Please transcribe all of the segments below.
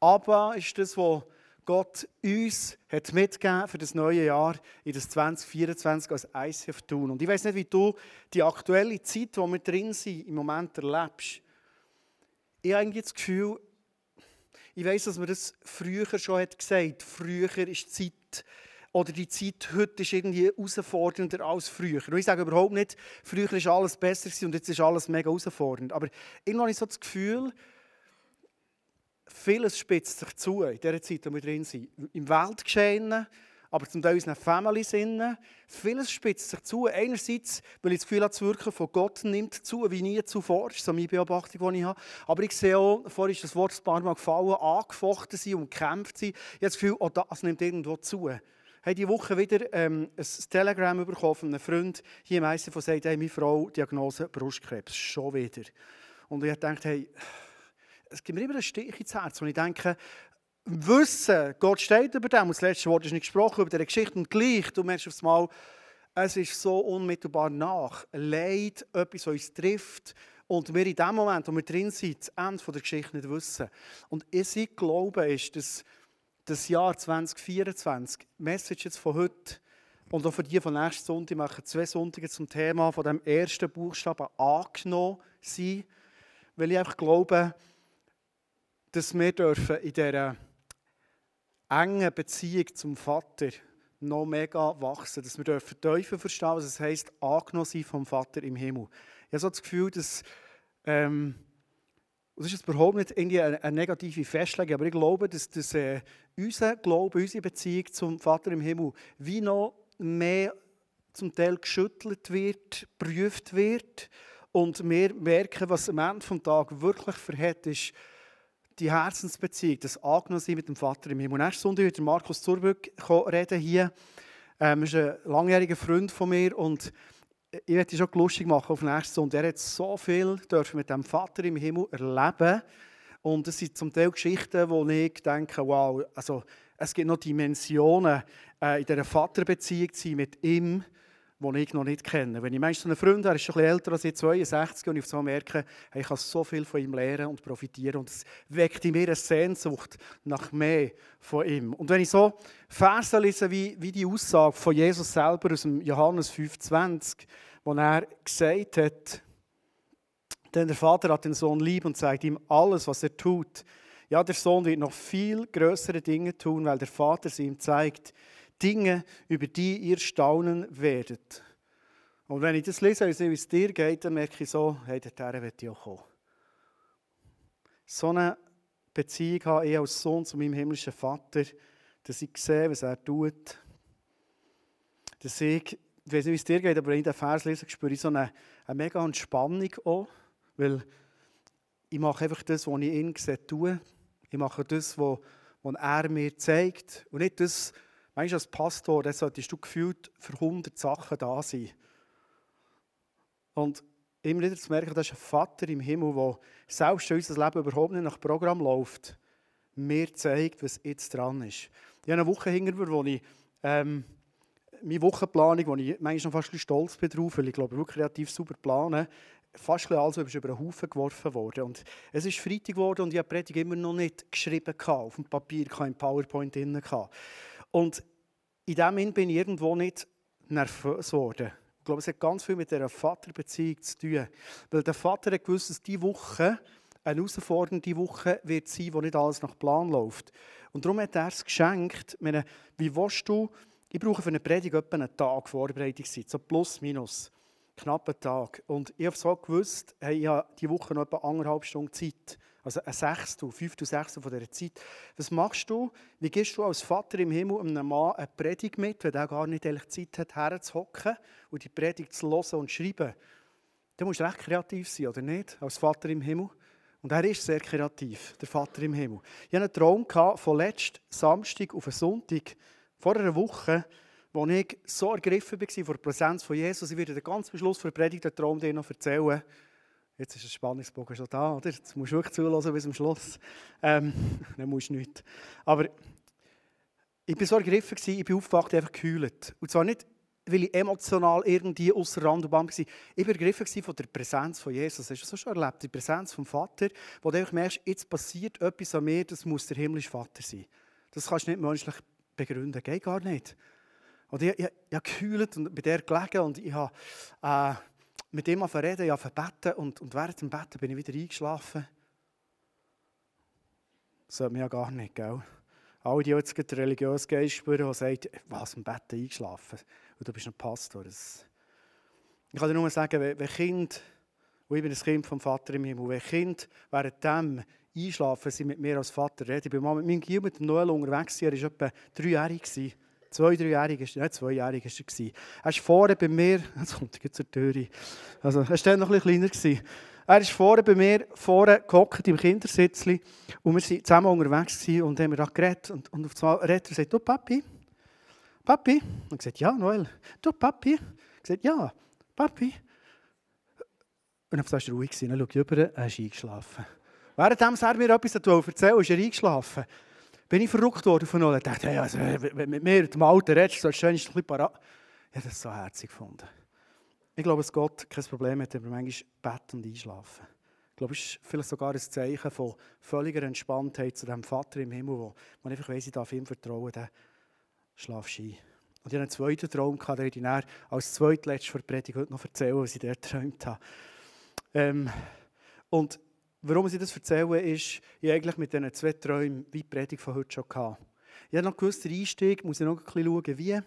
Aber ist das, was Gott uns hat mitgegeben für das neue Jahr in das 2024 als ICF tun. Und ich weiß nicht, wie du die aktuelle Zeit, wo wir drin sind, im Moment erlebst. Ich habe das Gefühl, ich weiß, dass man das früher schon hat gesagt. Früher ist die Zeit oder die Zeit heute ist irgendwie herausfordernder als früher. Und ich sage überhaupt nicht, früher ist alles besser und jetzt ist alles mega herausfordernd. Aber irgendwann habe ich so das Gefühl, vieles spitzt sich zu in dieser Zeit, in der wir drin sind. Im Weltgeschehen, aber zum Teil unseren Families. Vieles spitzt sich zu. Einerseits, weil ich das Gefühl habe, das Wirken von Gott nimmt zu, wie nie zuvor. Das ist so meine Beobachtung, die ich habe. Aber ich sehe auch, vorhin ist das Wort ein paar Mal gefallen, angefochten sein und gekämpft sein. Ich habe das Gefühl, auch das nimmt irgendwo zu. Ich habe diese Woche wieder ähm, ein Telegram bekommen von einem Freund hier im ICF, der sagt, hey, meine Frau, Diagnose Brustkrebs, schon wieder. Und ich habe gedacht, hey, es gibt mir immer einen Stich ins Herz, wo ich denke, Wissen, Gott steht über dem, und das letzte Wort ist nicht gesprochen über diese Geschichte, und gleich, du merkst aufs Mal, es ist so unmittelbar nach. Leid, etwas, was uns trifft, und wir in dem Moment, wo wir drin sind, das Ende der Geschichte nicht wissen. Und ich glaube, ist, dass das Jahr 2024, die Message jetzt von heute. Und auch für die von nächsten Sonntag, machen zwei Sonntage zum Thema von dem ersten Buchstaben angenommen sein, weil ich einfach glaube, dass wir dürfen in dieser engen Beziehung zum Vater noch mega wachsen, dass wir dürfen Teufel verstehen, was es heisst, angenommen sein vom Vater im Himmel. Ich habe so das Gefühl, dass ähm, das ist überhaupt nicht irgendwie eine, eine, negative Festlegung, aber ich glaube, dass, dass äh, unser Glaube, unsere Beziehung zum Vater im Himmel wie noch mehr zum Teil geschüttelt wird, geprüft wird und wir merken, was am Ende des Tages wirklich verhält ist, die Herzensbeziehung, das Angenommensein mit dem Vater im Himmel. Nächsten Sonntag wird Markus Zurbrück reden hier. Ähm, er ist ein langjähriger Freund von mir und ich werde schon lustig machen auf nächsten Sonntag. Er hat so viel mit dem Vater im Himmel erleben und es sind zum Teil Geschichten, wo ich denke, wow, also es gibt noch Dimensionen äh, in dieser Vaterbeziehung mit ihm die ich noch nicht kenne. Wenn ich so einen Freund habe, er ist schon ein bisschen älter als ich, 62, und ich so merke, hey, ich kann so viel von ihm lernen und profitieren. Und es weckt in mir eine Sehnsucht nach mehr von ihm. Und wenn ich so Verse lese, wie, wie die Aussage von Jesus selber aus dem Johannes 5,20, wo er gesagt hat, denn der Vater hat den Sohn lieb und zeigt ihm alles, was er tut. Ja, der Sohn wird noch viel größere Dinge tun, weil der Vater sie ihm zeigt. Dinge, über die ihr staunen werdet. Und wenn ich das lese sehe, wie es dir geht, dann merke ich so, hey, dorthin will ich auch kommen. So eine Beziehung habe ich als Sohn zu meinem himmlischen Vater, dass ich sehe, was er tut. Dass ich, ich weiß nicht, wie es dir geht, aber wenn ich den Vers lese, spüre ich so eine, eine mega Entspannung auch, weil ich mache einfach das, was ich ihn sehe, tue. Ich mache das, was, was er mir zeigt und nicht das, Du, als Pastor, solltest du gefühlt für 100 Sachen da sein. Und immer wieder zu merken, das ist ein Vater im Himmel, der selbst wenn unser Leben überhaupt nicht nach Programm läuft, mir zeigt, was jetzt dran ist. Ich habe eine Woche hinter mir, wo ich ähm, meine Wochenplanung, wo ich manchmal noch fast ein stolz bin drauf, weil ich glaube, wirklich kreativ super plane, fast alles über den Haufen geworfen worden. Und es ist Freitag geworden und ich habe die Predigt immer noch nicht geschrieben, auf dem Papier, kein PowerPoint drin. Und in dem Sinn bin ich irgendwo nicht nervös geworden. Ich glaube, es hat ganz viel mit dieser Vaterbeziehung zu tun. Weil der Vater hat gewusst, dass diese Woche eine herausfordernde Woche wird sein, wo nicht alles nach Plan läuft. Und darum hat er es geschenkt. Meine, wie willst du, ich brauche für eine Predigt etwa einen Tag Vorbereitungszeit, so plus minus, knappen Tag. Und ich habe so gewusst, hey, ich habe diese Woche noch etwa anderthalb Stunden Zeit. Also ein Sechstel, Fünftel, Sechstel von dieser Zeit. Was machst du? Wie gehst du als Vater im Himmel einem Mann eine Predigt mit, wenn er gar nicht Zeit hat, herzuhocken und die Predigt zu hören und zu schreiben? Dann musst du recht kreativ sein, oder nicht? Als Vater im Himmel. Und er ist sehr kreativ, der Vater im Himmel. Ich hatte einen Traum von letzten Samstag auf einen Sonntag, vor einer Woche, wo ich so ergriffen war von der Präsenz von Jesus. Ich werde den ganzen Schluss der Predigt den Traum dir noch erzählen. Jetzt ist der Spannungsbogen schon da, oder? Jetzt musst du wirklich zuhören bis zum Schluss. Ähm, dann musst du nicht. Aber ich war so ergriffen, ich bin aufgewacht, einfach gekühlt. Und zwar nicht weil ich emotional irgendwie außer Rand und Band war. Ich war ergriffen von der Präsenz von Jesus. Hast du das schon erlebt? Die Präsenz vom Vater, wo du einfach merkst, jetzt passiert etwas an mir, das muss der himmlische Vater sein. Das kannst du nicht menschlich begründen. Geht gar nicht. Und ich, ich, ich habe gekühlt und bei der gelegen und ich habe äh, mit ihm reden, ich habe beten und, und während dem Betten bin ich wieder eingeschlafen. Das sollte man ja gar nicht, gell? Alle, die jetzt den religiösen Geist spüren, die sagen, was, im Bett eingeschlafen und du bist ein Pastor. Das ich kann dir nur sagen, wenn Kind, und ich bin ein Kind vom Vater im Himmel, wenn Kind während dem einschlafen, sie mit mir als Vater reden. Ich bin mal mit meinem Gil, mit dem Noel unterwegs, er war etwa dreijährig. Zwei, dreijährig, nicht zweijährig war er. Er war vorne bei mir, jetzt kommt er zur Tür Also, er war noch ein kleiner. Er ist vorne bei mir vorne gehockt im Kindersitzli und wir waren zusammen unterwegs und haben da geredet. Und, und auf einmal redet er sagt, du Papi, Papi. Und ich gesagt, ja, Noel. Du Papi. Ich gesagt, ja, Papi. Und dann war er ruhig, dann schaue ich rüber, er ist eingeschlafen. Während er mir etwas erzählt ist er eingeschlafen. Bin ich verrückt worden von Noel. Ich dachte, hey, also, wenn mit mir dem Alten redest, sollst du ein bisschen parat. Ich habe das so herzig gefunden. Ich glaube, dass Gott kein Problem hat, wenn wir manchmal beten und einschlafen. Ich glaube, es ist vielleicht sogar ein Zeichen von völliger Entspanntheit zu dem Vater im Himmel, wo man einfach weiss, ich darf ihm vertrauen, dann schlafst ein. Und ich hatte einen zweiten Traum, den ich dir als zweitletzte vor Predigt heute noch erzählen, was ich dort geträumt habe. Ähm, und warum ich das erzähle, ist, ich eigentlich mit diesen zwei Träumen wie die Predigt von heute schon hatte. Ich habe noch gewusst, der Einstieg, muss ich noch ein bisschen schauen, wie.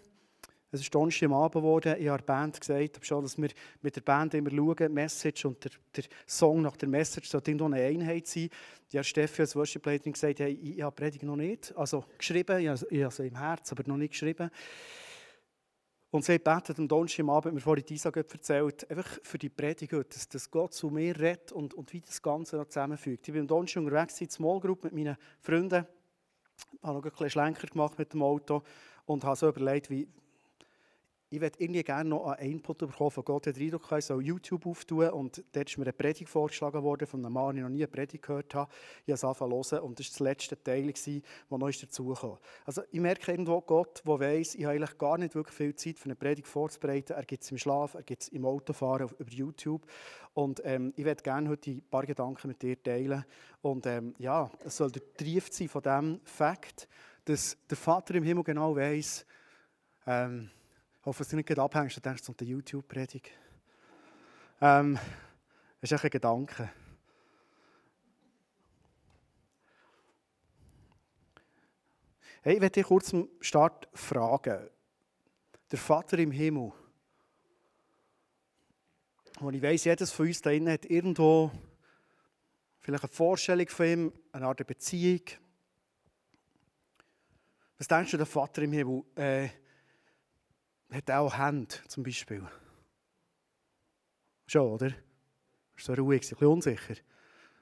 Es ist Donnerstag am Abend geworden. Ich habe der Band gesagt, schon, dass wir mit der Band immer schauen, die Message und der, der Song nach der Message sollte irgendwo eine Einheit sein. Die hat Steffi als Worship-Leiterin gesagt, hey, ich, habe Predigt noch nicht, also geschrieben, ich habe sie im Herz, aber noch nicht geschrieben. Und sie betet am Donnerstag am Abend, mir vorhin Isa erzählt, einfach für die Predigt, dass, dass Gott zu mir redet und, und wie das Ganze noch zusammenfügt. Ich bin am Donnerstag unterwegs in Small Group mit meinen Freunden, habe noch ein bisschen Schlenker gemacht mit dem Auto und habe so überlegt, wie, ich würde irgendwie gerne noch einen Input bekommen von Gott. Ich Eindruck, ich soll YouTube auftun und dort ist mir eine Predigt vorgeschlagen worden von einem Mann, den ich noch nie eine Predigt gehört habe. Ich habe es angefangen zu hören und das war das letzte Teil, der noch dazugekommen Also ich merke irgendwo Gott, der weiss, ich habe eigentlich gar nicht wirklich viel Zeit für eine Predigt vorzubereiten. Er gibt es im Schlaf, er gibt es im Autofahren über YouTube und ähm, ich würde gerne heute ein paar Gedanken mit dir teilen und ähm, ja, es soll der Trief sein von dem Fakt, dass der Vater im Himmel genau weiss, ähm, hoffe, dass du nicht abhängst und denkst, es eine YouTube-Predigt. Ähm, das ist ein Gedanke. Hey, ich werde dich kurz zum Start fragen. Der Vater im Himmel, und ich weiß, jedes von uns da innen hat irgendwo vielleicht eine Vorstellung von ihm, eine Art Beziehung. Was denkst du, der Vater im Himmel? Äh, hat auch Hände, zum Beispiel. Schon, oder? Ist so ruhig, ein bisschen unsicher.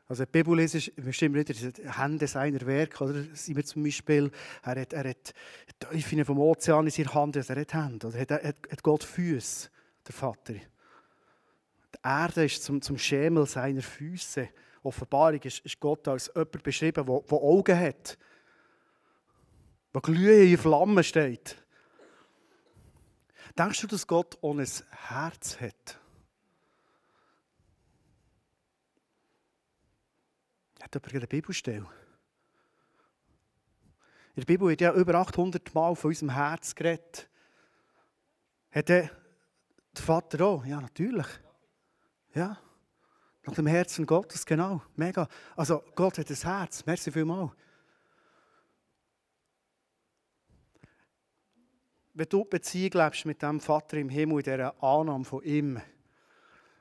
Also die Bibel ist bestimmt wieder Hände seiner Werke, oder? Sind wir zum Beispiel, er hat, er hat Teufel vom Ozean in seiner Hand, also er hat Hände, oder? Er hat, hat Gott Füße, der Vater. Die Erde ist zum, zum Schemel seiner Füße. Offenbarung ist, ist Gott als jemand beschrieben, der, der Augen hat, der glühend in Flammen steht. Denkst du, dass Gott ohne Herz hat? Hat jemand eine Bibelstelle? In der Bibel wird ja über 800 Mal von unserem Herz geredet. Hat der Vater auch? Ja, natürlich. Ja. Nach dem Herzen Gottes, genau. Mega. Also, Gott hat ein Herz. Merci vielmals. Wenn du Beziehung lebst mit dem Vater im Himmel, in dieser Annahme von ihm,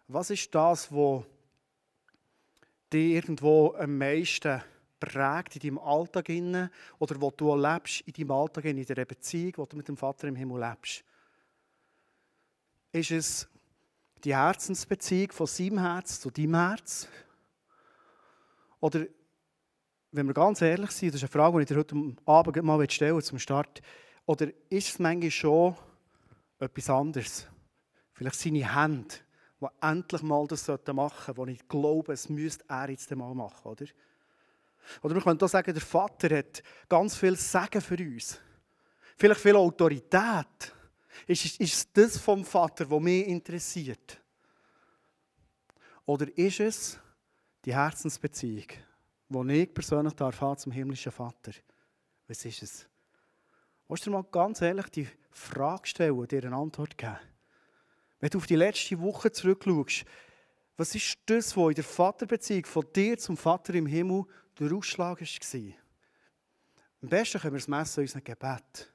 was ist das, was dich irgendwo am meisten prägt in deinem Alltag oder wo du lebst in deinem Alltag in dieser Beziehung, wo du mit dem Vater im Himmel lebst? Ist es die Herzensbeziehung von seinem Herz zu deinem Herz? Oder, wenn wir ganz ehrlich sind, das ist eine Frage, die ich dir heute Abend mal stellen zum Start oder ist es manchmal schon etwas anderes? Vielleicht seine Hände, die endlich mal das machen sollten, wo ich glaube, es müsste er jetzt mal machen, oder? Oder man könnte auch sagen, der Vater hat ganz viel Sagen für uns. Vielleicht viel Autorität. Ist, ist, ist das vom Vater, was mich interessiert? Oder ist es die Herzensbeziehung, die ich persönlich darf zum himmlischen Vater? Was ist es? Willst du dir mal ganz ehrlich die Frage stellen und dir eine Antwort geben? Wenn du auf die letzte Woche zurückschaust, was ist das, was in der Vaterbeziehung von dir zum Vater im Himmel der Ausschlag war? Am besten können wir es messen in unserem Gebet.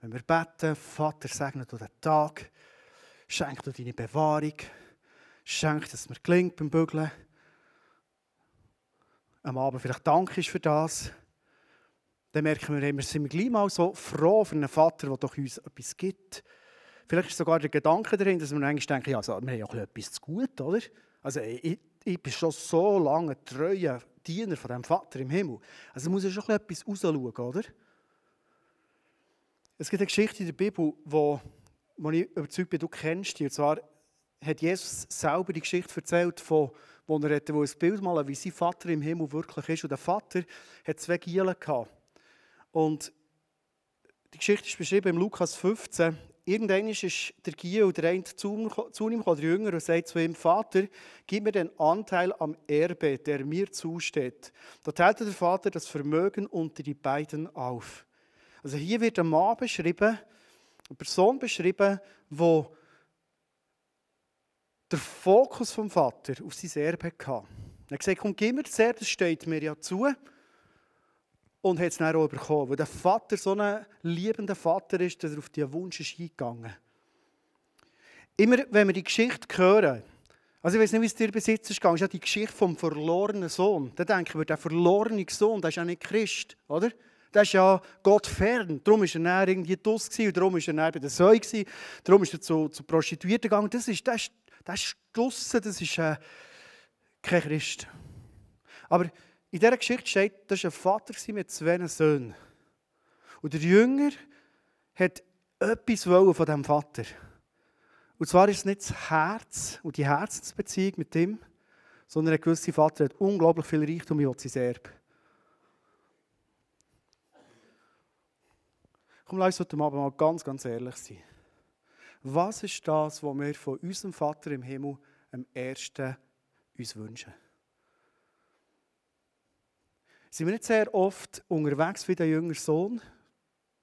Wenn wir beten, Vater, segne du den Tag, schenk du deine Bewahrung, schenk, dass es mir gelingt beim Bügeln. Am Abend vielleicht dankst für das. Dann merken wir, wir sind gleich mal so froh für einen Vater, der doch uns etwas gibt. Vielleicht ist sogar der Gedanke darin, dass wir eigentlich denken, ja, also, wir haben ja etwas zu gut, oder? Also ich, ich bin schon so lange treuer Diener von dem Vater im Himmel. Also muss ich schon etwas rausschauen, oder? Es gibt eine Geschichte in der Bibel, wo, wo ich überzeugt bin, du kennst die. Und zwar hat Jesus selber die Geschichte erzählt, von, wo er hatte, wo ein Bild malen wie sein Vater im Himmel wirklich ist. Und der Vater hat zwei Gielen gehabt. Und die Geschichte ist beschrieben im Lukas 15 irgendwann ist der oder der zu, zu ihm gekommen, der Jünger, und sagt zu ihm, Vater, gib mir den Anteil am Erbe, der mir zusteht. Da teilte der Vater das Vermögen unter die beiden auf. Also hier wird ein Mann beschrieben, eine Person beschrieben, wo der Fokus vom Vater auf sein Erbe hatte. Er hat gesagt, komm, gib mir das Erbe, das steht mir ja zu und hat es dann auch bekommen. Weil der Vater so ein liebender Vater ist, dass er auf diesen Wunsch ist eingegangen Immer, wenn wir die Geschichte hören, also ich weiß nicht, wie es dir bis jetzt ist ist ja die Geschichte vom verlorenen Sohn. Da denken wir, der verlorene Sohn, der ist ja nicht Christ, oder? Der ist ja Gott fern. Darum war er irgendwie und darum war er bei der Säue darum ist er zu, zu Prostituierten gegangen. Das ist, das ist, das ist das ist äh, kein Christ. Aber in dieser Geschichte steht, das war ein Vater mit zwei Söhnen. Und der Jünger hat etwas von diesem Vater. Und zwar ist es nicht das Herz und die Herzensbeziehung mit ihm, sondern ein gewisser Vater hat unglaublich viel Reichtum und sein Erbe. Komm, lass uns heute Abend mal ganz, ganz ehrlich sein. Was ist das, was wir von unserem Vater im Himmel am ersten uns wünschen? Sind wir nicht sehr oft unterwegs wie der jüngere Sohn.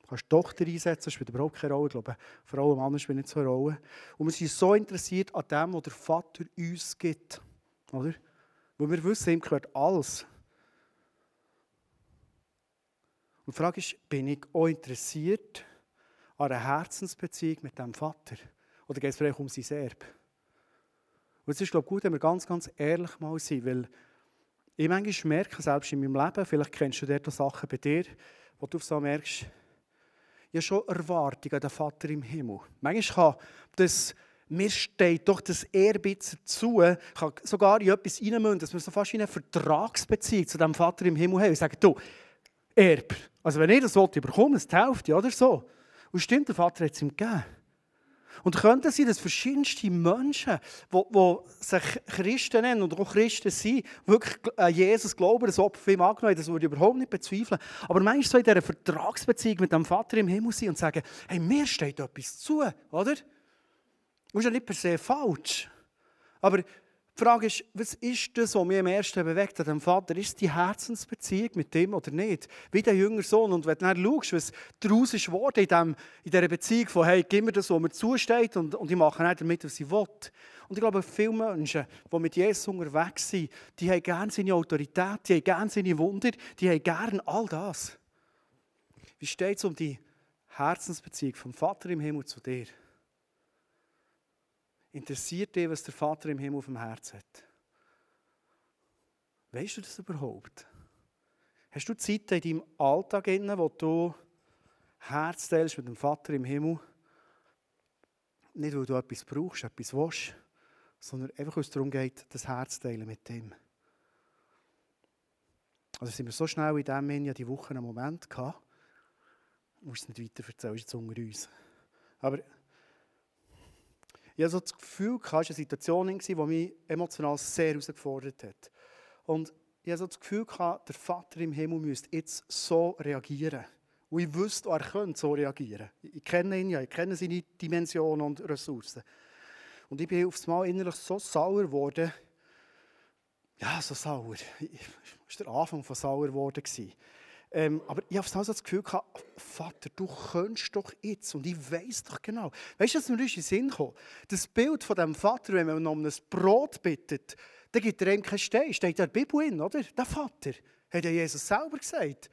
Du kannst die Tochter einsetzen, spielt überhaupt keine Rolle. Ich glaube, Frauen und Männer spielen nicht so eine Rolle. Und wir sind so interessiert an dem, was der Vater uns gibt. Oder? Weil wir wissen, ihm gehört alles. Und die Frage ist, bin ich auch interessiert an einer Herzensbeziehung mit dem Vater? Oder geht es vielleicht um sein Erbe? Und es ist, glaube ich, gut, wenn wir ganz, ganz ehrlich mal sind, weil ich manchmal merke, selbst in meinem Leben, vielleicht kennst du dort Sachen bei dir, wo du so merkst, ich habe schon Erwartungen an den Vater im Himmel. Manchmal kann das, mir steht doch das Ehrbitter zu, kann sogar in etwas reinmünden, dass wir so fast in eine Vertragsbeziehung zu dem Vater im Himmel haben. Ich sage, du, Erb, also wenn ich das wollte, bekomme es die Hälfte oder so. Und stimmt, der Vater hat es ihm gegeben. Und könnte sein, dass verschiedenste Menschen, die, sich Christen nennen und auch Christen sind, wirklich an Jesus glauben, das Opfer für ihn angenommen das würde ich überhaupt nicht bezweifeln. Aber manchmal so in dieser Vertragsbeziehung mit dem Vater im Himmel sein und sagen, hey, mir steht etwas zu, oder? Das ist ja nicht per se falsch. Aber die Frage ist, was ist das, was mich am ersten bewegt an dem Vater? Ist es die Herzensbeziehung mit dem oder nicht? Wie der jüngere Sohn. Und wenn du dann schaust, was daraus ist geworden in, dem, in dieser Beziehung von, hey, gib mir das, was mir zusteht und, und ich mache nicht damit, was ich will. Und ich glaube, viele Menschen, die mit Jesus unterwegs sind, die haben gerne seine Autorität, die haben gerne seine Wunder, die haben gerne all das. Wie steht es um die Herzensbeziehung vom Vater im Himmel zu dir? Interessiert dich, was der Vater im Himmel auf dem Herz hat? Weißt du das überhaupt? Hast du Zeiten in deinem Alltag, wo du Herz teilst mit dem Vater im Himmel? Nicht, weil du etwas brauchst, etwas willst, sondern einfach, weil es darum geht, das Herz teilen mit ihm. Also sind wir so schnell in dem Jahr die Woche einen Moment gehabt. Ich muss es nicht weiter erzählen, ist jetzt unter uns. Aber ich hatte so das Gefühl, es war eine Situation, die mich emotional sehr herausgefordert hat. Und ich hatte so das Gefühl, der Vater im Himmel müsste jetzt so reagieren Und ich wüsste, er könnte so reagieren. Ich kenne ihn ja, ich kenne seine Dimensionen und Ressourcen. Und ich bin auf einmal innerlich so sauer geworden. Ja, so sauer. Das war der Anfang von sauer geworden. Ähm, aber ich habe das Gefühl gehabt, Vater, du könntest doch jetzt und ich weiß doch genau. Weißt du, was mir in den Sinn kam? Das Bild von dem Vater, wenn man um ein Brot bittet, dann gibt er ihm keinen Stein. Steht der Bibel in, oder? Der Vater, hat ja Jesus selber gesagt.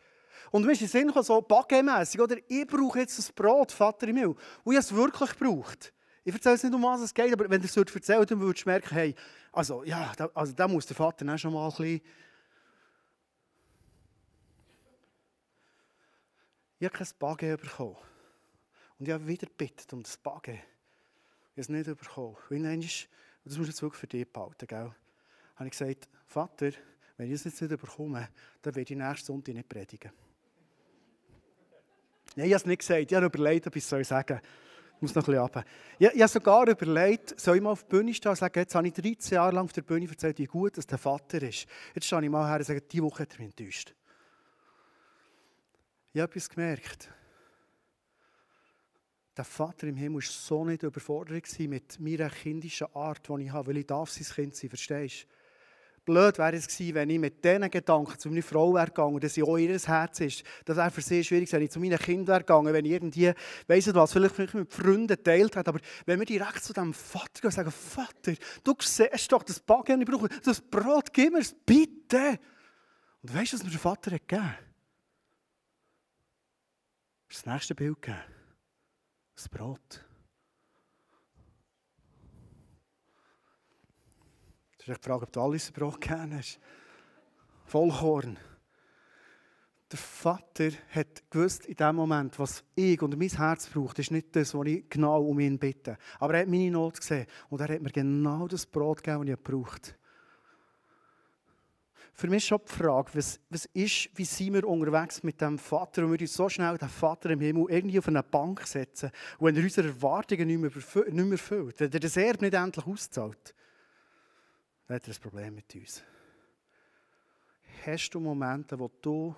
Und mir ist in den Sinn gekommen, so baggemässig, oder? Ich brauche jetzt das Brot, Vater im Himmel. Und ich es wirklich gebraucht. Ich erzähle es nicht, um was es geht, aber wenn du es erzählst, dann würdest du merken, hey, also, ja, da, also, da muss der Vater auch schon mal ein bisschen Ich habe kein Bagen bekommen. Und ich habe wieder gebeten um das Bagen. Ich habe es nicht bekommen. Und dann das muss ich wirklich für dich behalten, gell? habe ich gesagt, Vater, wenn ich es jetzt nicht bekomme, dann werde ich nächsten Sonntag nicht predigen. Nein, ich habe es nicht gesagt. Ich habe überlegt, ob ich es sagen soll. Ich muss noch ein bisschen runter. Ich habe sogar überlegt, soll ich mal auf der Bühne stehen und sagen, jetzt habe ich 13 Jahre lang auf der Bühne erzählt, wie gut dass der Vater ist. Jetzt stehe ich mal her und sage, diese Woche hat er mich enttäuscht. Ich habe etwas gemerkt. Der Vater im Himmel war so nicht überfordert mit meiner kindischen Art, die ich habe, weil ich darf sein Kind sein, verstehst du? Blöd wäre es gewesen, wenn ich mit diesen Gedanken zu meiner Frau wäre gegangen, dass sie auch ihr Herz ist. Das wäre für sie schwierig, wenn ich zu meinen Kindern wäre gegangen, wenn ich irgendwie, weiss nicht was, vielleicht mit Freunden geteilt hätte. Aber wenn wir direkt zu diesem Vater gehen und sagen, Vater, du siehst doch das Backen, ich brauche das Brot, gib mir es, bitte. Und weißt du, was mir der Vater hat gegeben? Das nächste Bild gegeben. Das Brot. Das ist die Frage, ob du alles Brot gegeben hast. Vollkorn. Der Vater hat gewusst in dem Moment, was ich und mein Herz braucht, ist nicht das, was ich genau um ihn bitte. Aber er hat meine Not gesehen und er hat mir genau das Brot gegeben, das ich braucht. Für mich schon die Frage, was, was ist, wie sind wir unterwegs mit dem Vater und wir uns so schnell den Vater im Himmel irgendwie auf eine Bank setzen und wenn er unsere Erwartungen nicht mehr, nicht mehr erfüllt, wenn er das Erbe nicht endlich auszahlt, dann hat er ein Problem mit uns. Hast du Momente, wo du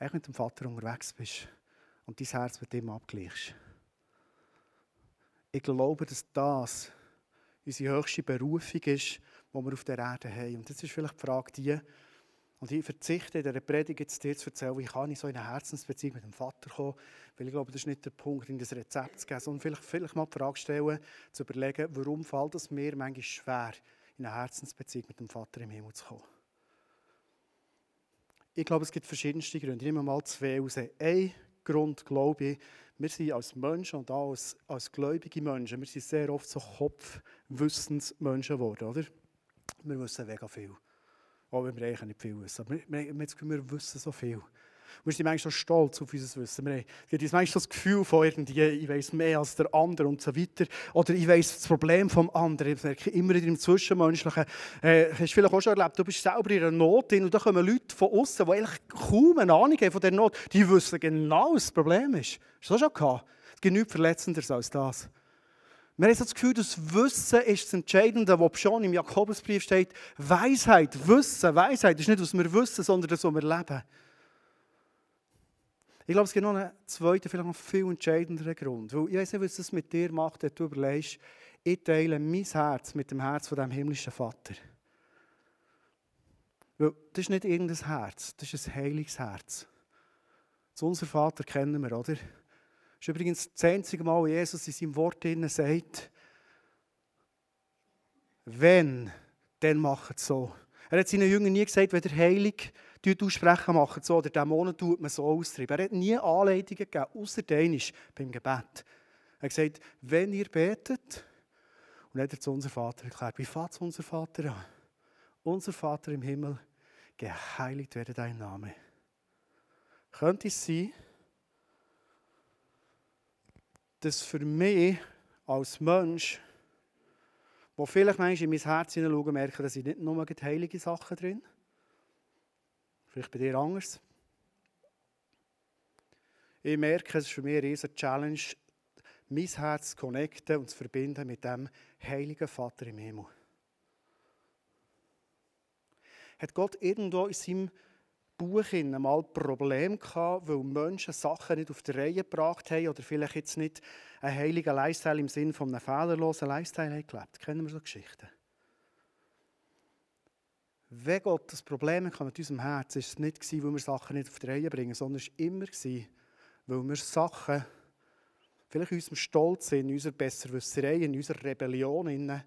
eigentlich mit dem Vater unterwegs bist und dein Herz mit ihm abgleichst? Ich glaube, dass das unsere höchste Berufung ist, die wir auf der Erde haben. Und jetzt ist vielleicht die Frage die, und ich verzichte in dieser Predigt jetzt dir zu erzählen, wie kann ich so in eine Herzensbeziehung mit dem Vater kommen, weil ich glaube, das ist nicht der Punkt, in das Rezept zu geben, sondern vielleicht, vielleicht mal die Frage stellen, zu überlegen, warum fällt es mir manchmal schwer, in eine Herzensbeziehung mit dem Vater im Himmel zu kommen. Ich glaube, es gibt verschiedenste Gründe. Ich nehme mal zwei raus. Ein Grund, glaube ich, wir sind als Menschen und auch als, als gläubige Menschen, wir sind sehr oft so Kopfwissensmenschen geworden, oder? Wir wissen mega viel. Auch wenn wir eigentlich nicht viel wissen. Aber wir, wir, wir, wissen so viel. Wir sind manchmal so stolz auf unser Wissen. Wir haben manchmal das Gefühl von irgendwie, ich weiß mehr als der andere und so weiter. Oder ich weiß das Problem vom anderen. Ich merke immer in dem Zwischenmenschlichen. Äh, hast du vielleicht auch schon erlebt, du bist selber in einer Not und da kommen Leute von außen, die eigentlich kaum eine Ahnung haben von dieser Not. Die wissen genau, was das Problem ist. Hast du das schon gehabt? Es gibt nichts Verletzenderes als das. Wir haben das Gefühl, das Wissen ist das Entscheidende, was schon im Jakobusbrief steht. Weisheit, Wissen, Weisheit ist nicht, was wir wissen, sondern das, was wir leben. Ich glaube, es gibt noch einen zweiten, vielleicht noch viel entscheidenderen Grund. Weil ich weiß nicht, was das mit dir macht, wenn du überlegst, ich teile mein Herz mit dem Herz von dem himmlischen Vater. Weil das ist nicht irgendein Herz, das ist ein heiliges Herz. Das unser Vater kennen wir, oder? Ist übrigens das einzige Mal, Jesus in seinem Wort sagt, wenn, dann macht es so. Er hat seinen Jüngern nie gesagt, wenn der heilig aussprechen, machen so, oder Dämonen tut man so austreiben. Er hat nie Anleitungen gegeben, außer Dänisch beim Gebet. Er hat gesagt, wenn ihr betet, und dann hat er zu unserem Vater erklärt, wie fängt unser Vater an? Unser Vater im Himmel, geheiligt werde dein Name. Könnte es sein, dass für mich als Mensch, wo vielleicht manchmal in mein Herz hineinschauen, merke, dass ich nicht nur heilige Sachen drin Vielleicht bei dir anders. Ich merke, es ist für mich eine riesige Challenge, mein Herz zu connecten und zu verbinden mit dem heiligen Vater im Himmel. Hat Gott irgendwo in seinem Buch mal Probleme gehabt, weil Menschen Sachen nicht auf die Reihe gebracht haben oder vielleicht jetzt nicht einen heiligen Lifestyle im Sinne von einem fehlerlosen Lifestyle haben gelebt. Kennen wir so Geschichten? Wenn Gott das Problem hatte mit unserem Herz, war es nicht, weil wir Sachen nicht auf die Reihe bringen, sondern es war immer, weil wir Sachen, vielleicht in unserem Stolz, in unserer Besserwisserei, in unserer Rebellion,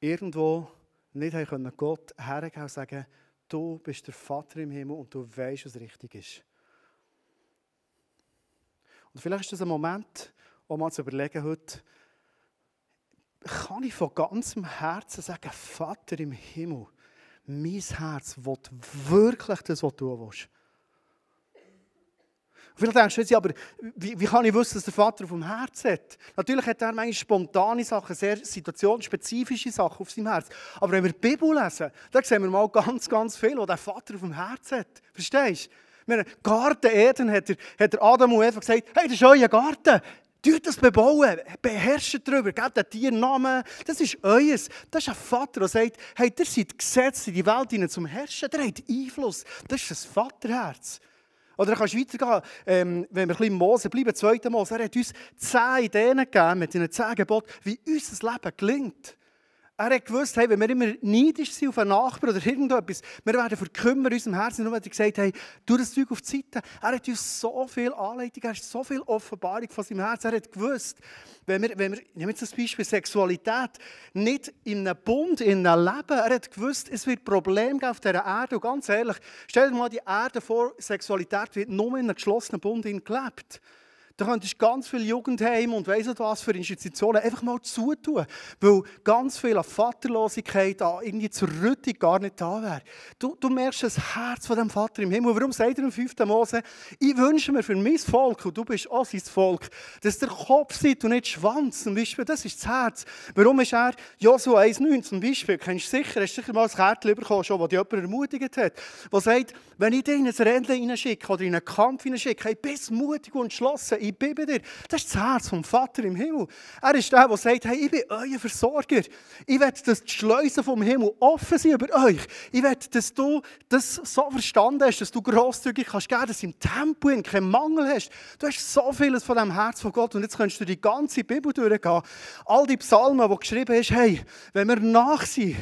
irgendwo nicht haben Gott hergeben und sagen, du bist der Vater im Himmel und du weißt, was richtig ist. Und vielleicht ist das ein Moment, um mal zu überlegen heute, kann ich von ganzem Herzen sagen, Vater im Himmel, mein Herz will wirklich das, was du willst. Vielleicht denkst du jetzt, aber wie, wie, kann ich wissen, dass der Vater vom Herz hat? Natürlich hat er manchmal spontane Sachen, sehr situationsspezifische Sachen auf seinem Herz. Aber wenn wir die Bibel lesen, dann sehen wir mal ganz, ganz viel, was der Vater vom Herz hat. Verstehst du? Wir Garten Eden hat der, hat der Adam und Eva gesagt, hey, das ist euer Garten. Tut das bebauen, beherrscht darüber, gebt den Tieren Namen. Das ist euers. Das ist ein Vater, der sagt, hey, ihr seid gesetzt in die Welt zum Herrschen, ihr habt Einfluss. Das ist das Vaterherz. Oder dann kannst du weitergehen, ähm, wenn wir ein bisschen Mose bleiben, zweiten Mose. Er hat uns zehn Ideen gegeben mit seinen zehn Geboten, wie unser Leben gelingt. Er hat gewusst, hey, wenn wir immer neidisch sind auf einen Nachbar oder irgendetwas, wir werden verkümmern in unserem Herzen. Nur hat er gesagt, hey, tu das Zeug auf die Seite. Er hat uns so viel Anleitung, er hat so viel Offenbarung von seinem Herzen. Er hat gewusst, wenn wir, wenn wir nehmen jetzt das Beispiel Sexualität, nicht in einem Bund, in einem Leben, er hat gewusst, es wird Probleme geben auf dieser Erde. Und ganz ehrlich, stell dir mal die Erde vor, Sexualität wird nur in einem geschlossenen Bund gelebt. Da könntest du ganz viele Jugendheime und weiss nicht was für Institutionen einfach mal zutun, weil ganz viel an Vaterlosigkeit, an irgendwie zur Rüttung gar nicht da wäre. Du, du merkst das Herz von dem Vater im Himmel. Warum sagt er im 5. Mose, ich wünsche mir für mein Volk, und du bist auch sein Volk, dass der Kopf sieht und nicht Schwanz zum Beispiel. Das ist das Herz. Warum ist er Joshua 1,9 zum Beispiel? Kennst du sicher, hast du sicher mal ein Kärtchen bekommen, schon, das dich jemand ermutigt hat, der sagt, wenn ich dich in ein Rennen hineinschicke oder in einen Kampf hineinschicke, hey, bist mutig und entschlossen, ich bin bei dir. Das ist das Herz vom Vater im Himmel. Er ist der, der sagt, hey, ich bin euer Versorger. Ich will, dass die Schleusen vom Himmel offen sind über euch. Ich will, dass du das so verstanden hast, dass du grosszügig kannst geben, dass du im Tempo keinen Mangel hast. Du hast so vieles von dem Herz von Gott und jetzt kannst du die ganze Bibel durchgehen. All die Psalmen, die geschrieben hast, hey, wenn wir nach sind,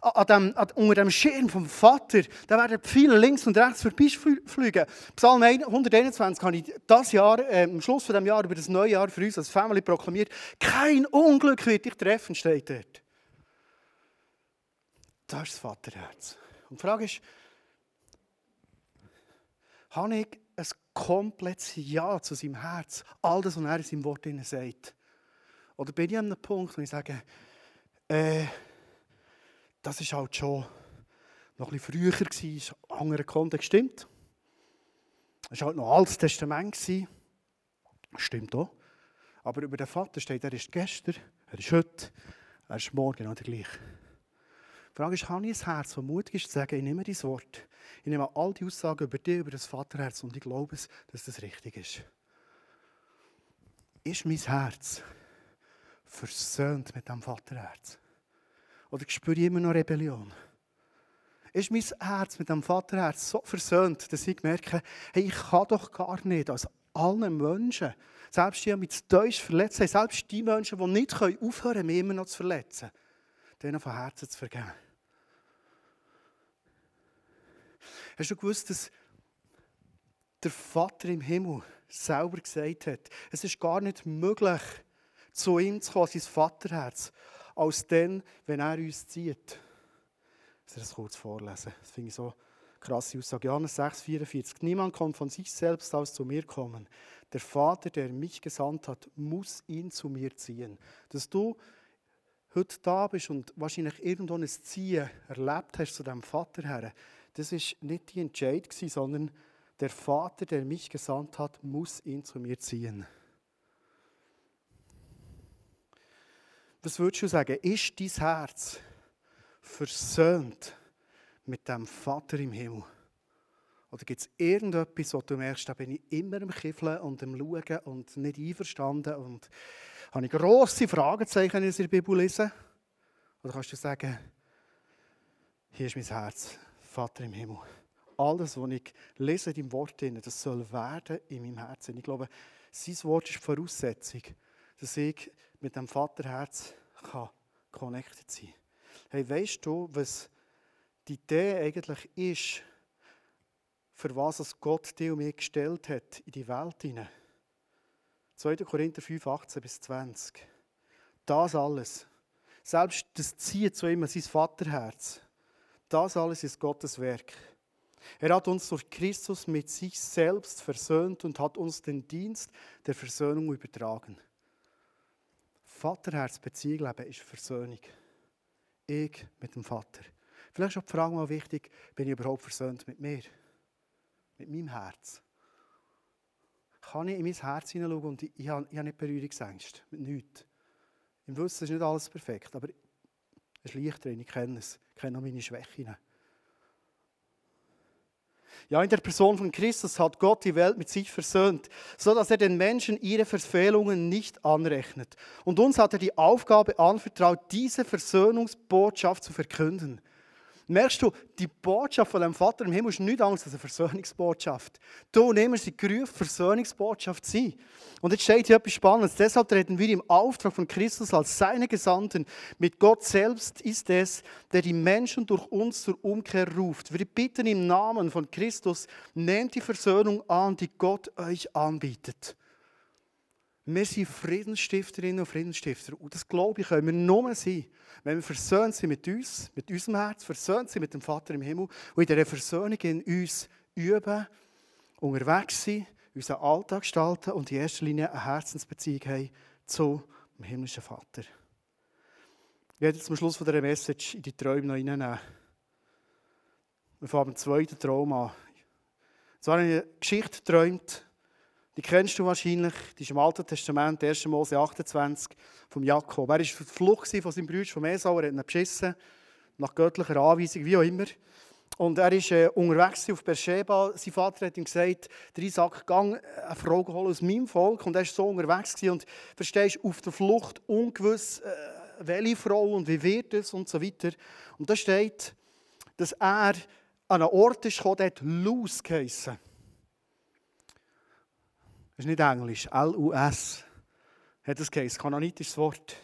an dem, an, unter dem Schirm vom Vater, dann werden viele links und rechts vorbeifliegen. Psalm 121 kann ich das Jahr, äh, am Schluss von diesem Jahr, über das neue Jahr für uns als Family proklamiert. Kein Unglück wird dich treffen, steht dort. Das ist das Vaterherz. Und die Frage ist, habe ich ein komplettes Ja zu seinem Herz? All das, was er in seinem Wort sagt. Oder bin ich an einem Punkt, wo ich sage, äh, das ist halt schon noch ein bisschen früher, gewesen, ein anderer Kontext, stimmt. Es war halt noch altes Testament. Gewesen. Stimmt auch. Aber über den Vater steht, er ist gestern, er ist heute, er ist morgen oder gleich. Die Frage ist, habe ich ein Herz, das mutig ist, zu sagen, ich nehme dein Wort, ich nehme all die Aussagen über dich, über das Vaterherz und ich glaube es, dass das richtig ist. Ist mein Herz versöhnt mit dem Vaterherz? Oder spüre ich immer noch Rebellion? Ist mein Herz mit dem Vaterherz so versöhnt, dass ich merke, hey, ich kann doch gar nicht als allen Menschen, selbst die, die mich zu tief verletzt haben, selbst die Menschen, die nicht aufhören können, mich immer noch zu verletzen, denen von Herzen zu vergeben. Hast du gewusst, dass der Vater im Himmel selber gesagt hat, es ist gar nicht möglich, zu ihm zu kommen, sein Vaterherz, als dann, wenn er uns zieht. Ich das kurz vorlesen. Das finde ich so krasse Aussage. Johannes 6, 44. Niemand kommt von sich selbst aus zu mir kommen. Der Vater, der mich gesandt hat, muss ihn zu mir ziehen. Dass du heute da bist und wahrscheinlich irgendwo ein Ziehen erlebt hast zu deinem Vater her, das ist nicht die Entscheidung, sondern der Vater, der mich gesandt hat, muss ihn zu mir ziehen. Was würdest du sagen? Ist dein Herz versöhnt mit dem Vater im Himmel? Oder gibt es irgendetwas, wo du merkst, da bin ich immer am Kiffeln und am Schauen und nicht einverstanden und habe ich grosse Fragezeichen, in der Bibel lese? Oder kannst du sagen, hier ist mein Herz, Vater im Himmel, alles, was ich lese in deinem Wort, das soll werden in meinem Herzen. Ich glaube, sein Wort ist die Voraussetzung, dass ich mit dem Vaterherz kann connected sein kann. Hey, weißt du, was die Idee eigentlich ist, für was es Gott dir und mir gestellt hat in die Welt hinein? 2. Korinther 5, 18 bis 20. Das alles, selbst das zieht zu ihm sein Vaterherz, das alles ist Gottes Werk. Er hat uns durch Christus mit sich selbst versöhnt und hat uns den Dienst der Versöhnung übertragen. Vaterherz-Beziehung leben ist Versöhnung. Ich mit dem Vater. Vielleicht ist auch die Frage mal wichtig, bin ich überhaupt versöhnt mit mir? Mit meinem Herz? Kann ich in mein Herz hineinschauen und ich, ich, habe, ich habe nicht Berührungsängste, mit nichts. Im Wissen ist nicht alles perfekt, aber es ist leicht drin, ich kenne es, ich kenne auch meine Schwächen. Ja, in der Person von Christus hat Gott die Welt mit sich versöhnt, so dass er den Menschen ihre Verfehlungen nicht anrechnet. Und uns hat er die Aufgabe anvertraut, diese Versöhnungsbotschaft zu verkünden. Merkst du, die Botschaft von dem Vater im Himmel ist nicht anders als eine Versöhnungsbotschaft. Du immer sind gerufen, Versöhnungsbotschaft sein. Und jetzt steht hier etwas Spannendes. Deshalb treten wir im Auftrag von Christus als seine Gesandten. Mit Gott selbst ist es, der die Menschen durch uns zur Umkehr ruft. Wir bitten im Namen von Christus, nehmt die Versöhnung an, die Gott euch anbietet. Wir sind Friedensstifterinnen und Friedensstifter. Und das glaube ich, können wir nur sein, wenn wir versöhnt sind mit uns, mit unserem Herz, versöhnt sind mit dem Vater im Himmel und in dieser Versöhnung in uns üben, unterwegs sind, unseren Alltag gestalten und in erster Linie eine Herzensbeziehung haben zu dem himmlischen Vater. Ich werde zum Schluss von dieser Message in die Träume noch reinnehmen. Wir fangen mit dem zweiten Traum an. Es war eine Geschichte geträumt, die kennst du wahrscheinlich, die ist im Alten Testament, 1. Mose 28, vom Jakob. Er war auf der Flucht von seinem Bruder, von Esau, er hat ihn beschissen, nach göttlicher Anweisung, wie auch immer. Und er ist äh, unterwegs auf Beersheba. Sein Vater hat ihm gesagt, der Isaac, gang eine Frau holen aus meinem Volk. Und er war so unterwegs gewesen. und verstehst, auf der Flucht, ungewiss, äh, welche Frau und wie wird es und so weiter. Und da steht, dass er an einen Ort ist gekommen, der hat Luz geheissen. Das ist nicht Englisch. L-U-S hat das geheißen. Kanonitisches Wort.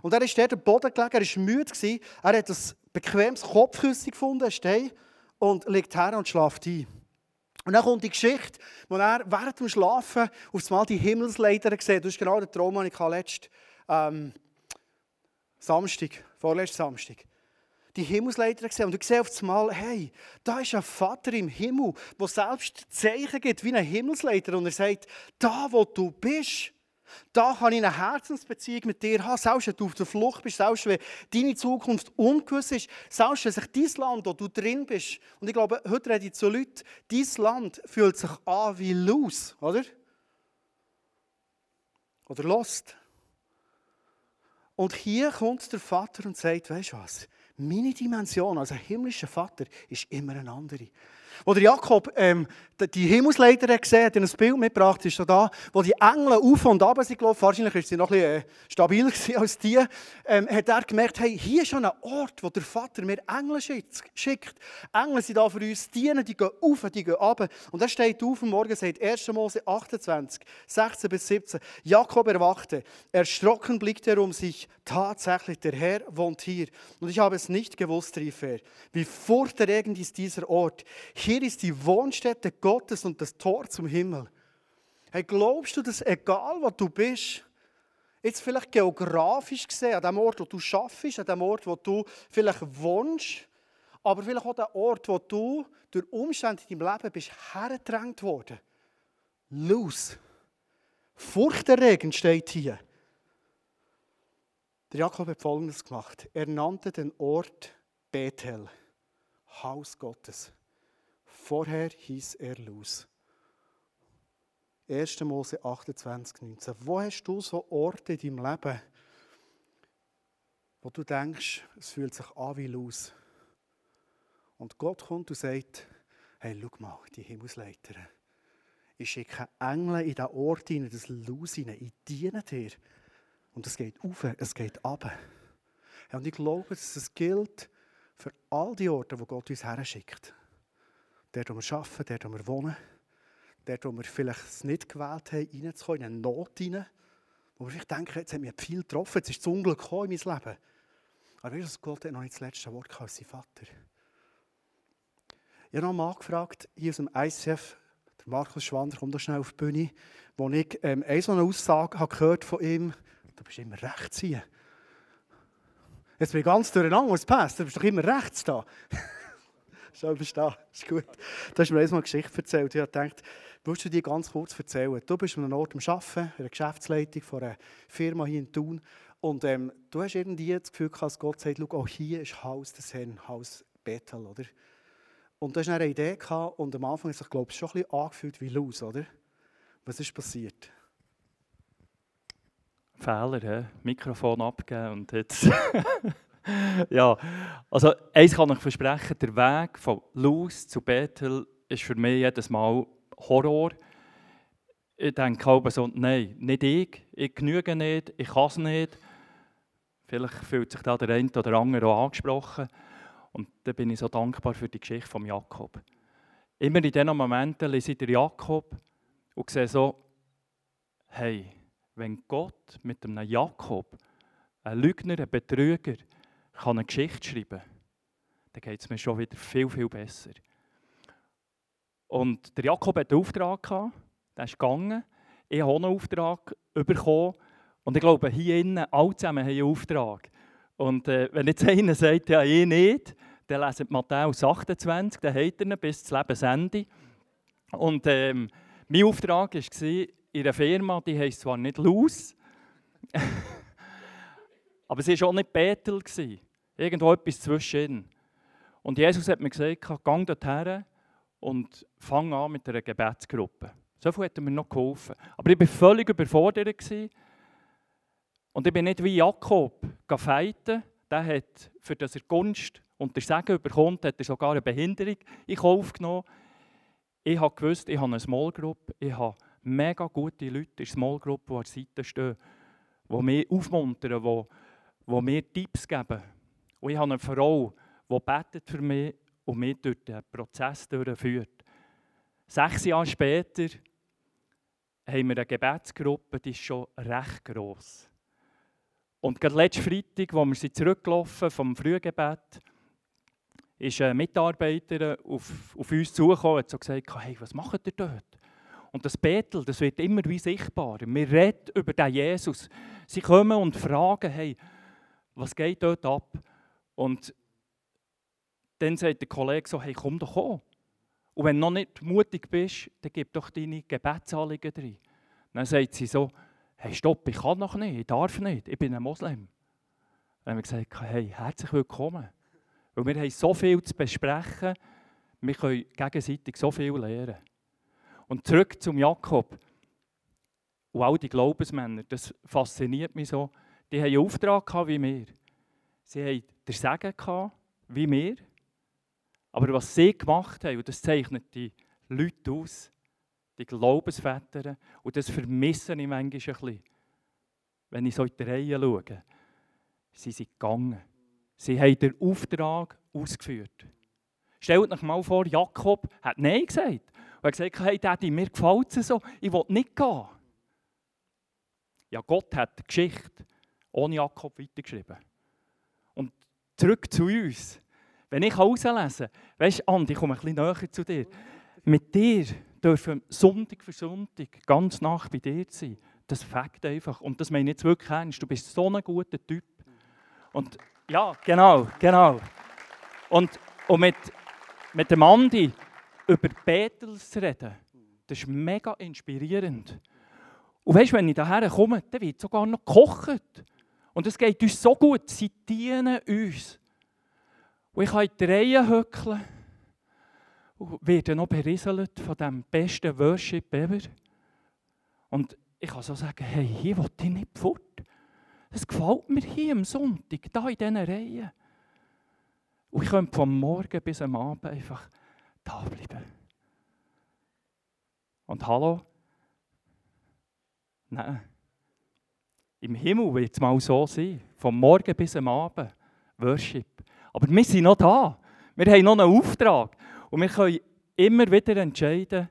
Und er ist dort am Boden gelegen, er war müde. Er hat ein bequemes Kopfkissen gefunden, Stein, und legt her und schläft ein. Und dann kommt die Geschichte, wo er während dem Schlafen auf einmal die Himmelsleiter sieht. Du hast genau den Traum, den ich letzten ähm, Samstag, vorletzten Samstag die Himmelsleiter gesehen und du siehst auf einmal, hey, da ist ein Vater im Himmel, der selbst Zeichen gibt wie ein Himmelsleiter und er sagt, da wo du bist, da kann ich eine Herzensbeziehung mit dir haben, selbst wenn du auf der Flucht bist, selbst wenn deine Zukunft ungewiss ist, selbst wenn sich dein Land, wo du drin bist, und ich glaube, heute rede ich zu Leuten, dein Land fühlt sich an wie los, oder? Oder lost. Und hier kommt der Vater und sagt, weißt du was, meine Dimension als ein himmlischer Vater ist immer eine andere. Wo der Jakob ähm, die Himmelsleiter gesehen hat, hat ein Bild mitgebracht, ist da, wo die Engel auf und ab sind gelaufen, wahrscheinlich ist sie noch ein bisschen äh, stabiler als die, ähm, hat er gemerkt, hey, hier ist schon ein Ort, wo der Vater mir Engel schickt. Engel sind da für uns, dienen, die gehen auf, die gehen ab. Und er steht auf am Morgen, sagt 1. Mose 28, 16 bis 17, Jakob erwachte, erschrocken blickte er um sich, tatsächlich, der Herr wohnt hier. Und ich habe es nicht gewusst, rief er, wie furchterregend ist dieser Ort. Hier ist die Wohnstätte Gottes und das Tor zum Himmel. Hey, glaubst du, dass egal wo du bist, jetzt vielleicht geografisch gesehen, an dem Ort, wo du schaffst, an dem Ort, wo du vielleicht wohnst, aber vielleicht auch der Ort, wo du durch Umstände in deinem Leben bist hergedrängt worden. Los. Furchterregend steht hier. Der Jakob hat Folgendes gemacht. Er nannte den Ort Bethel, Haus Gottes. Vorher hieß er Luz. 1. Mose 28, 19. Wo hast du so Orte in deinem Leben, wo du denkst, es fühlt sich an wie Luz? Und Gott kommt und sagt, hey, schau mal, die Himmelsleiter. Ich schicke Engel in diesen Ort hinein, das Luz hinein. Ich diene dir. Und es geht auf, es geht ab. Und ich glaube, dass es gilt für all die Orte, wo Gott uns her schickt. Dort, wo wir arbeiten, dort, wo wir wohnen, dort, wo wir vielleicht es nicht gewählt haben, reinzukommen, in eine Not hinein, wo wir vielleicht denken, jetzt hat mich viel getroffen, jetzt ist das Unglück gekommen in mein Leben. Aber du, Gott hat noch nicht das letzte Wort als sein Vater. Ich habe noch einen Mann gefragt, hier aus dem ICF, der Markus Schwander, kommt da schnell auf die Bühne, wo ich ähm, eine so eine Aussage habe gehört von ihm, du bist immer rechts hier. Jetzt bin ich ganz durcheinander, was passt, du bist doch immer rechts da. Schau, bist da, ist gut. Du hast mir einmal eine Geschichte erzählt. Ich habe gedacht, willst du dir ganz kurz erzählen? Du bist an einem Ort am Arbeiten, in der Geschäftsleitung von einer Firma hier in Thun. Und ähm, du hast irgendwie das Gefühl gehabt, dass Gott sagt, auch hier ist Haus des Herrn, Haus Bethel, oder? Und du hast eine Idee gehabt und am Anfang hat sich, glaube ich, schon ein bisschen angefühlt wie los, oder? Was ist passiert? Fehler, he? Mikrofon abgeben und jetzt. ja, also eins kann ich versprechen: der Weg von Luz zu Bethel ist für mich jedes Mal Horror. Ich denke halb so, nein, nicht ich, ich genüge nicht, ich kann es nicht. Vielleicht fühlt sich da der eine oder andere auch angesprochen. Und da bin ich so dankbar für die Geschichte von Jakob. Immer in diesen Momenten lese ich Jakob und sehe so, hey, wenn Gott mit einem Jakob, ein Lügner, ein Betrüger, kann eine Geschichte schreiben dann geht es mir schon wieder viel, viel besser. Und der Jakob hat einen Auftrag gehabt, der ist gegangen. Ich habe einen Auftrag bekommen. Und ich glaube, hier innen, alle zusammen haben einen Auftrag. Und äh, wenn jetzt einer sagt, ja, ich nicht, dann lesen Matthäus 28, dann hat er ihn bis zum Lebensende. Und ähm, mein Auftrag war, in einer Firma, die heisst zwar nicht Luz, aber es war auch nicht Bethel. Irgendwo etwas zwischen. Und Jesus hat mir gesagt, geh dorthin und fang an mit einer Gebetsgruppe. So viel hat er mir noch geholfen. Aber ich war völlig überfordert. Und ich bin nicht wie Jakob gefeiten. Der hat, für das er Gunst und der Segen bekommt, hat er sogar eine Behinderung in Kauf genommen. Ich habe gewusst, ich habe eine Small Group. Ich habe mega gute Leute in der Small Group, die an der Seite stehen, die mich aufmuntern, die, die mir Tipps geben. Und ich habe eine Frau, die betet für mich und mich durch den Prozess durchführt. Sechs Jahre später haben wir eine Gebetsgruppe, die ist schon recht gross. Und gerade letzten Freitag, als wir sie zurückgelaufen vom Frühgebet, ist eine Mitarbeiterin auf, auf uns zugekommen und hat gesagt, hey, was macht ihr dort? Und das Betel, das wird immer wie sichtbarer. Wir reden über den Jesus. Sie kommen und fragen, hey, was geht dort ab? Und dann sagt der Kollege so, hey, komm doch an. Und wenn du noch nicht mutig bist, dann gib doch deine Gebetsanliegen rein. Dann sagt sie so, hey, stopp, ich kann noch nicht, ich darf nicht, ich bin ein Moslem. Dann haben wir gesagt, hey, herzlich willkommen. Weil wir haben so viel zu besprechen, wir können gegenseitig so viel lernen. Und zurück zum Jakob. Und all die Glaubensmänner, das fasziniert mich so, die haben einen Auftrag wie wir. Sie haben den Segen wie wir. Aber was sie gemacht haben, und das zeichnet die Leute aus, die Glaubensväter, und das vermisse ich manchmal ein bisschen, wenn ich so in die Reihe schaue. Sie sind gegangen. Sie haben den Auftrag ausgeführt. Stellt euch mal vor, Jakob hat Nein gesagt. Und hat gesagt, hey Daddy, mir gefällt es so, ich will nicht gehen. Ja, Gott hat die Geschichte ohne Jakob weitergeschrieben. Und zurück zu uns. Wenn ich herauslesen kann, weißt du, Andi, ich komme ein bisschen näher zu dir. Mit dir dürfen Sonntag für Sonntag ganz nach bei dir sein. Das fängt einfach. Und das meine ich jetzt wirklich ernst. Du bist so ein guter Typ. Und ja, genau, genau. Und, und mit, mit dem Andi über Bethel zu reden, das ist mega inspirierend. Und weißt du, wenn ich daher komme, dann wird sogar noch gekocht. Und es geht uns so gut, sie dienen uns. Und ich kann in die Reihe hückeln und werde noch berieselt von dem besten Worship ever. Und ich kann so sagen, hey, hier will ich nicht fort. Es gefällt mir hier am Sonntag, da in diesen Reihen. Und ich könnte vom Morgen bis am Abend einfach da bleiben. Und hallo? Nein. Im Himmel wird es mal so sein. Vom Morgen bis am Abend. Worship. Aber wir sind noch da. Wir haben noch einen Auftrag. Und wir können immer wieder entscheiden,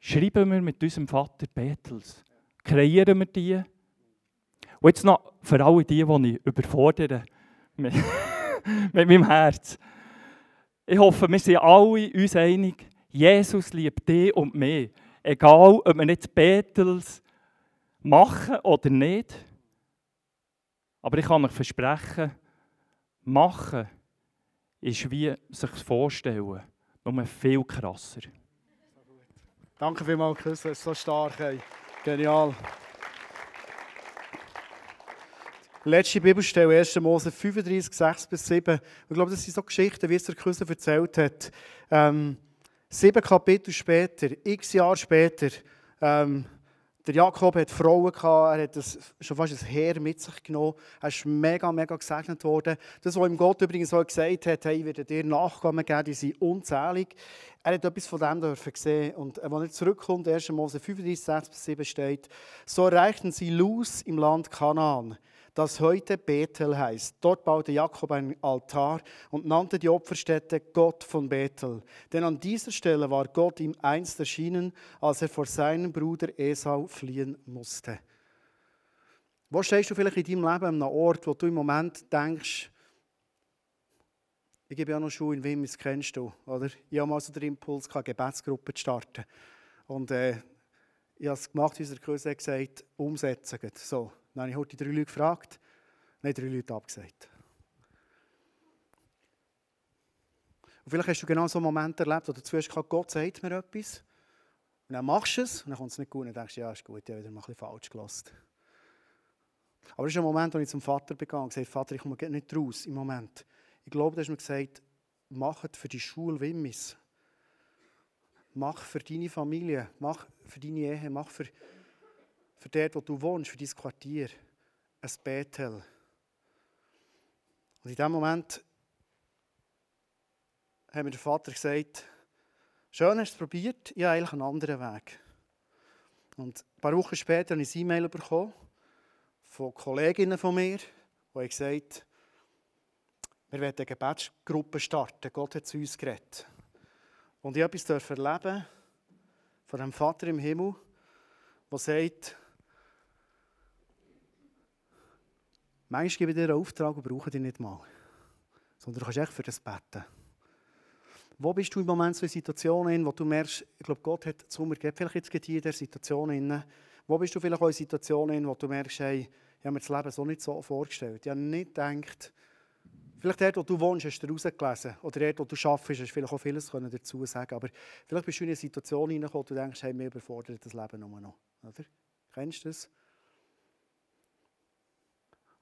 schreiben wir mit unserem Vater Betels, kreieren wir die. Und jetzt noch für alle die, die ich überfordere mit, mit meinem Herz. Ich hoffe, wir sind alle uns einig, Jesus liebt dich und mich. Egal, ob wir jetzt Betels machen oder nicht. Aber ich kann euch versprechen, machen ist wie sich vorstellen, nur viel krasser. Danke vielmals, Chris, das ist so stark. Ey. Genial. Letzte Bibelstelle, 1. Mose 35, 6 bis 7. Ich glaube, das sind so Geschichten, wie es der Küsse erzählt hat. Ähm, sieben Kapitel später, x Jahre später, ähm, der Jakob hat Frauen gehabt, er hat das, schon fast ein Heer mit sich genommen. Er ist mega, mega gesegnet worden. Das, was ihm Gott übrigens auch gesagt hat, hey, ich werde dir Nachkommen geben, die sind unzählig. Er hat etwas von dem dürfen sehen. Und als er zurückkommt, 1. Mose 35, 6 bis 7 steht, so erreichten sie Luz im Land Kanaan das heute Bethel heißt. Dort baute Jakob einen Altar und nannte die Opferstätte Gott von Bethel. Denn an dieser Stelle war Gott ihm einst erschienen, als er vor seinem Bruder Esau fliehen musste. Wo stehst du vielleicht in deinem Leben an einem Ort, wo du im Moment denkst, ich gebe ja noch Schuhe in Wim, das kennst du, oder? Ich habe mal so den Impuls, eine Gebetsgruppe zu starten. Und äh, ich habe es gemacht, wie der Kurs gesagt umsetzen. So. Dann habe ich heute drei Leute gefragt, nein, drei Leute abgesagt. Und vielleicht hast du genau so einen Moment erlebt, wo du zuerst gesagt Gott sagt mir etwas. Und dann machst du es und dann kommt es nicht gut. Und denkst ja, ist gut, ich habe wieder mal ein bisschen falsch gelassen. Aber das ist ein Moment, wo ich zum Vater begann und gesagt Vater, ich komme nicht raus im Moment. Ich glaube, du hast mir gesagt, mach es für die Schule Wimmis. Mach für deine Familie, mach für deine Ehe, mach für für dort, wo du wohnst, für dein Quartier, ein Bethel. Und in dem Moment hat mir der Vater gesagt, schön hast du es probiert, ich habe eigentlich einen anderen Weg. Und ein paar Wochen später habe ich ein E-Mail bekommen von Kolleginnen von mir, die gesagt wir wollen eine Gebetsgruppe starten. Gott hat zu uns geredet. Und ich durfte etwas erleben von einem Vater im Himmel, der sagt, Manchmal gebe ich dir einen Auftrag und brauche dich nicht mal. Sondern du kannst echt für das beten. Wo bist du im Moment so in Situationen, wo du merkst, ich glaube, Gott hat zu mir gegeben, vielleicht jetzt in der Situation. Wo bist du vielleicht auch in Situationen, wo du merkst, hey, ich habe mir das Leben so nicht so vorgestellt. Ich habe nicht gedacht, vielleicht dort, wo du wohnst, hast du rausgelesen. Oder dort, wo du arbeitest, hast du vielleicht auch vieles dazu sagen Aber vielleicht bist du in eine Situation hineingekommen, wo du denkst, hey, mir überfordert das Leben nur noch. Oder? Kennst du das?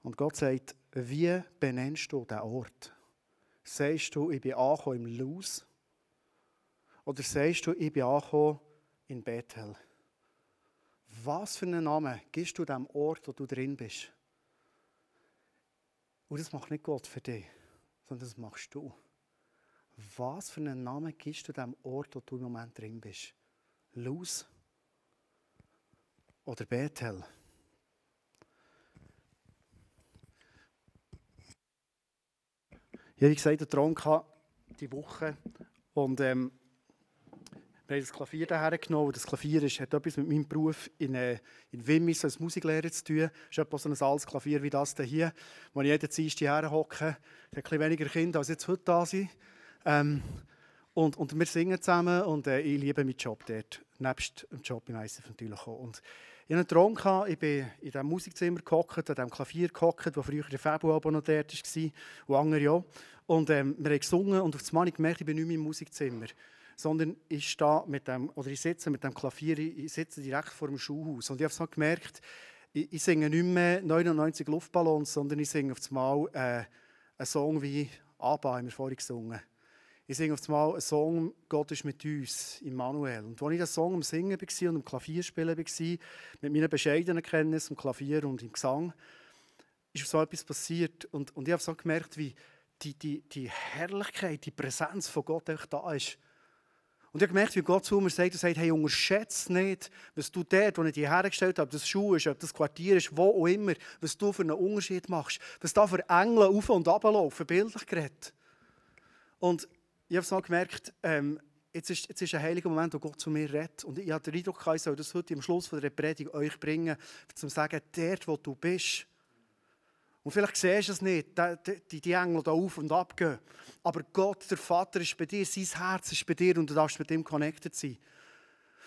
Und Gott sagt, wie benennst du den Ort? Sagst du, ich bin angekommen im Luz? Oder sagst du, ich bin angekommen in Bethel? Was für einen Namen gibst du dem Ort, wo du drin bist? Und das macht nicht Gott für dich, sondern das machst du. Was für einen Namen gibst du dem Ort, wo du im Moment drin bist? Luz oder Bethel? Ich habe gesagt, einen Traum die Woche und ähm, wir haben das Klavier daher genommen. Das Klavier ist, hat etwas mit meinem Beruf in, äh, in Wimmis als Musiklehrer zu tun. Es ist etwa so ein altes Klavier wie das hier, wo ich jeden Dienstag hierher hocke. Es hat ein bisschen weniger Kinder, als jetzt heute da sind. Ähm, und, und wir singen zusammen und äh, ich liebe meinen Job dort. Nebst dem Job im ICF natürlich auch. Und ich hatte einen Traum, ich bin in diesem Musikzimmer gehockt, an diesem Klavier gehockt, wo früher der Fabio noch dort war und andere auch. Und ähm, wir haben gesungen und auf das Mal gemerkt, ich bin nicht mehr im Musikzimmer, sondern ich stehe mit dem, oder ich sitze mit dem Klavier, ich sitze direkt vor dem Schulhaus. Und ich habe so gemerkt, ich, ich, singe nicht mehr 99 Luftballons, sondern ich singe auf das Mal äh, einen Song wie «Abba», haben wir vorhin gesungen. Ich singe auf einmal einen Song «Gott ist mit uns» Immanuel. Und als ich diesen Song am Singen war und am Klavierspielen war, mit meinen bescheidenen Kenntnissen am Klavier und im Gesang, ist so etwas passiert. Und, und ich habe so gemerkt, wie die, die, die Herrlichkeit, die Präsenz von Gott einfach da ist. Und ich habe gemerkt, wie Gott zu mir sagt, er sagt, hey, unterschätze nicht, was du dort, wo ich dich hergestellt habe, ob das Schuh ist, ob das Quartier ist, wo auch immer, was du für einen Unterschied machst. Was da für Engel auf und ab laufen, bildlich geredet. Und ich habe so gemerkt, ähm, jetzt, ist, jetzt ist ein heiliger Moment, wo Gott zu mir redet. Und ich habe den Eindruck, ich soll das heute am Schluss von der Predigt euch bringen, um zu sagen, dort, wo du bist. Und vielleicht siehst du es nicht, die, die Engel da auf und ab gehen. Aber Gott, der Vater, ist bei dir, sein Herz ist bei dir und du darfst mit ihm connected sein.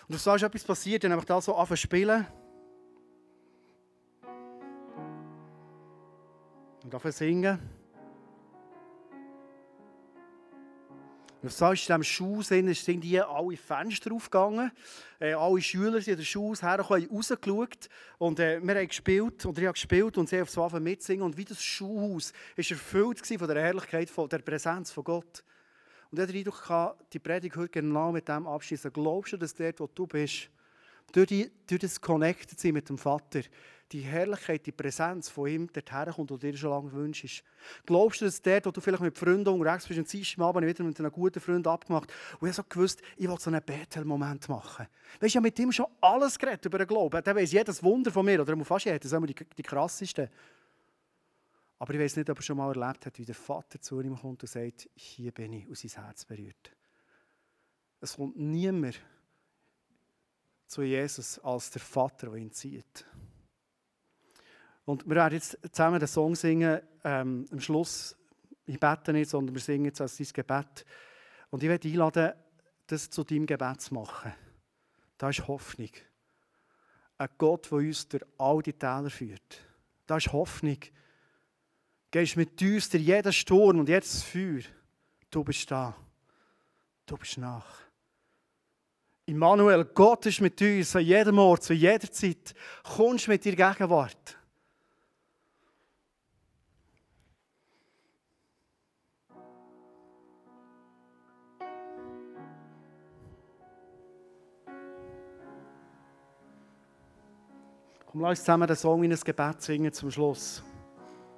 Und du sagst, etwas passiert, dann habe ich da so anfangen spielen. Und anfangen singen. So ist in diesem Schuh sind, die alle Fenster aufgegangen. Äh, alle Schüler sind in den Schuh hergekommen, rausgeschaut. Und äh, wir haben gespielt, und ich habe gespielt und sie haben so mitsingen. Und wie das Schuhhaus war erfüllt von der Herrlichkeit, von der Präsenz von Gott. Und ich habe den Eindruck, die Predigt heute genau mit dem abschließen. Glaubst du, dass dort, wo du bist, durch, die, durch das Connected sein mit dem Vater, die Herrlichkeit, die Präsenz von ihm dorthin kommt, die dir schon lange wünschst. Glaubst du, dass dort, wo du vielleicht mit Freunden unterwegs bist, und ziehst Abend wieder mit einem guten Freund abgemacht und ich so gewusst, ich will so einen Bethel-Moment machen. Weißt du, habe mit ihm schon alles geredet über den Glauben. Der weiß jedes Wunder von mir, oder fast jedes, das sind die, die krassesten. Aber ich weiß nicht, ob er schon mal erlebt hat, wie der Vater zu ihm kommt und sagt, hier bin ich, und sein Herz berührt. Es kommt niemand zu Jesus als der Vater, der ihn zieht. Und wir werden jetzt zusammen den Song singen, ähm, am Schluss. Ich bete nicht, sondern wir singen jetzt als dein Gebet. Und ich werde einladen, das zu deinem Gebet zu machen. Da ist Hoffnung. Ein Gott, der uns durch all die Täler führt. Da ist Hoffnung. Gehst mit uns durch jeden Sturm und jedes Feuer. Du bist da. Du bist nach. Immanuel, Gott ist mit uns an jedem Ort, zu jeder Zeit. Kommst mit dir Gegenwart. Komm, lass uns zusammen den Song in ein Gebet singen zum Schluss.